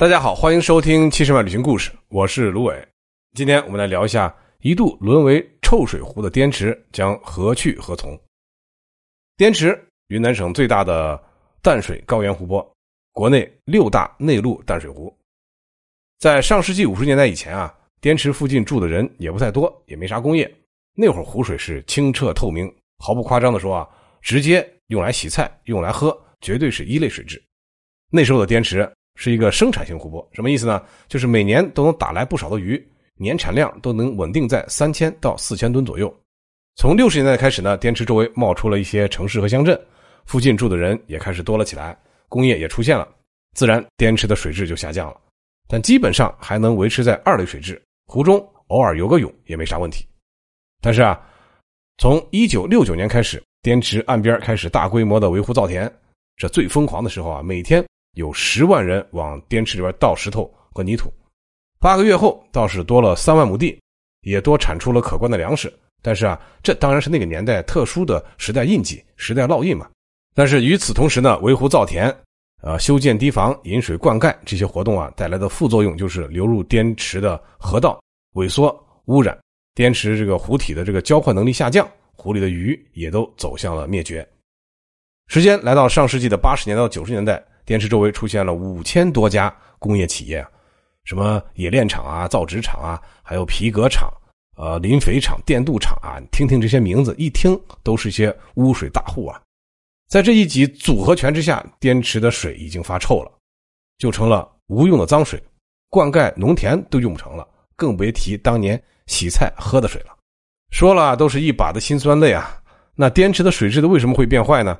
大家好，欢迎收听七十万旅行故事，我是卢伟。今天我们来聊一下一度沦为臭水湖的滇池将何去何从。滇池，云南省最大的淡水高原湖泊，国内六大内陆淡水湖。在上世纪五十年代以前啊，滇池附近住的人也不太多，也没啥工业。那会儿湖水是清澈透明，毫不夸张的说啊，直接用来洗菜、用来喝，绝对是一类水质。那时候的滇池。是一个生产性湖泊，什么意思呢？就是每年都能打来不少的鱼，年产量都能稳定在三千到四千吨左右。从六十年代开始呢，滇池周围冒出了一些城市和乡镇，附近住的人也开始多了起来，工业也出现了，自然滇池的水质就下降了，但基本上还能维持在二类水质，湖中偶尔游个泳也没啥问题。但是啊，从一九六九年开始，滇池岸边开始大规模的围湖造田，这最疯狂的时候啊，每天。有十万人往滇池里边倒石头和泥土，八个月后倒是多了三万亩地，也多产出了可观的粮食。但是啊，这当然是那个年代特殊的时代印记、时代烙印嘛。但是与此同时呢，围湖造田、呃修建堤防、引水灌溉这些活动啊，带来的副作用就是流入滇池的河道萎缩、污染，滇池这个湖体的这个交换能力下降，湖里的鱼也都走向了灭绝。时间来到上世纪的八十年到九十年代。滇池周围出现了五千多家工业企业，什么冶炼厂啊、造纸厂啊，还有皮革厂、呃磷肥厂、电镀厂啊，听听这些名字，一听都是些污水大户啊。在这一级组合拳之下，滇池的水已经发臭了，就成了无用的脏水，灌溉农田都用不成了，更别提当年洗菜喝的水了。说了都是一把的辛酸泪啊。那滇池的水质的为什么会变坏呢？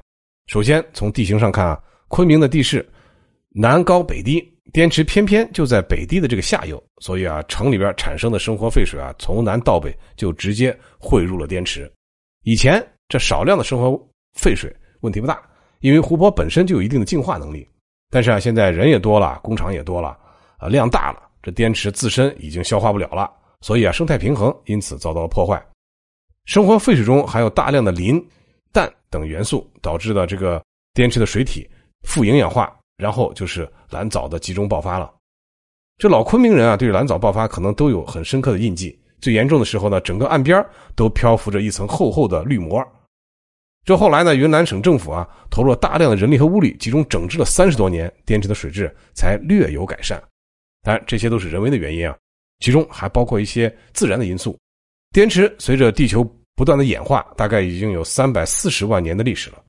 首先从地形上看啊。昆明的地势南高北低，滇池偏偏就在北低的这个下游，所以啊，城里边产生的生活废水啊，从南到北就直接汇入了滇池。以前这少量的生活废水问题不大，因为湖泊本身就有一定的净化能力。但是啊，现在人也多了，工厂也多了，啊，量大了，这滇池自身已经消化不了了，所以啊，生态平衡因此遭到了破坏。生活废水中含有大量的磷、氮等元素，导致的这个滇池的水体。富营养化，然后就是蓝藻的集中爆发了。这老昆明人啊，对蓝藻爆发可能都有很深刻的印记。最严重的时候呢，整个岸边都漂浮着一层厚厚的绿膜。这后来呢，云南省政府啊，投入了大量的人力和物力，集中整治了三十多年，滇池的水质才略有改善。当然，这些都是人为的原因啊，其中还包括一些自然的因素。滇池随着地球不断的演化，大概已经有三百四十万年的历史了。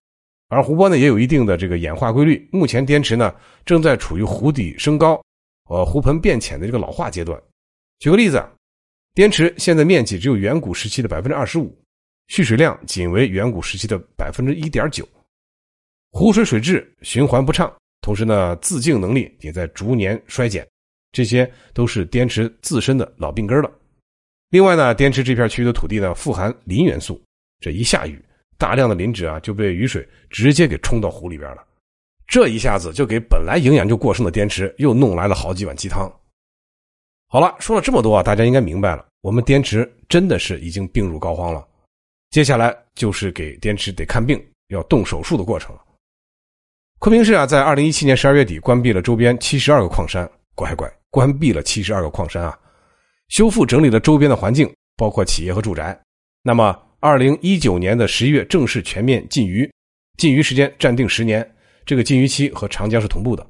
而湖泊呢也有一定的这个演化规律，目前滇池呢正在处于湖底升高、呃湖盆变浅的这个老化阶段。举个例子，滇池现在面积只有远古时期的百分之二十五，蓄水量仅为远古时期的百分之一点九，湖水水质循环不畅，同时呢自净能力也在逐年衰减，这些都是滇池自身的老病根了。另外呢，滇池这片区域的土地呢富含磷元素，这一下雨。大量的磷脂啊就被雨水直接给冲到湖里边了，这一下子就给本来营养就过剩的滇池又弄来了好几碗鸡汤。好了，说了这么多啊，大家应该明白了，我们滇池真的是已经病入膏肓了。接下来就是给滇池得看病、要动手术的过程了。昆明市啊，在二零一七年十二月底关闭了周边七十二个矿山，乖乖，关闭了七十二个矿山啊，修复整理了周边的环境，包括企业和住宅。那么。二零一九年的十一月正式全面禁渔，禁渔时间暂定十年。这个禁渔期和长江是同步的。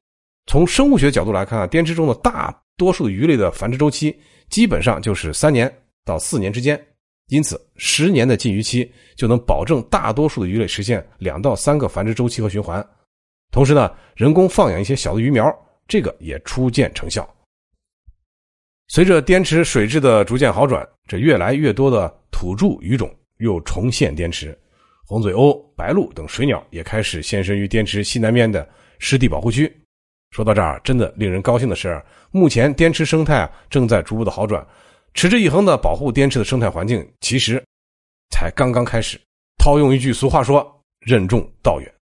从生物学角度来看啊，滇池中的大多数鱼类的繁殖周期基本上就是三年到四年之间，因此十年的禁渔期就能保证大多数的鱼类实现两到三个繁殖周期和循环。同时呢，人工放养一些小的鱼苗，这个也初见成效。随着滇池水质的逐渐好转，这越来越多的土著鱼种。又重现滇池，红嘴鸥、白鹭等水鸟也开始现身于滇池西南面的湿地保护区。说到这儿，真的令人高兴的是，目前滇池生态啊正在逐步的好转，持之以恒的保护滇池的生态环境，其实才刚刚开始。套用一句俗话说：“任重道远。”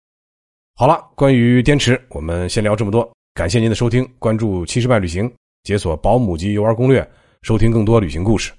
好了，关于滇池，我们先聊这么多。感谢您的收听，关注七十万旅行，解锁保姆级游玩攻略，收听更多旅行故事。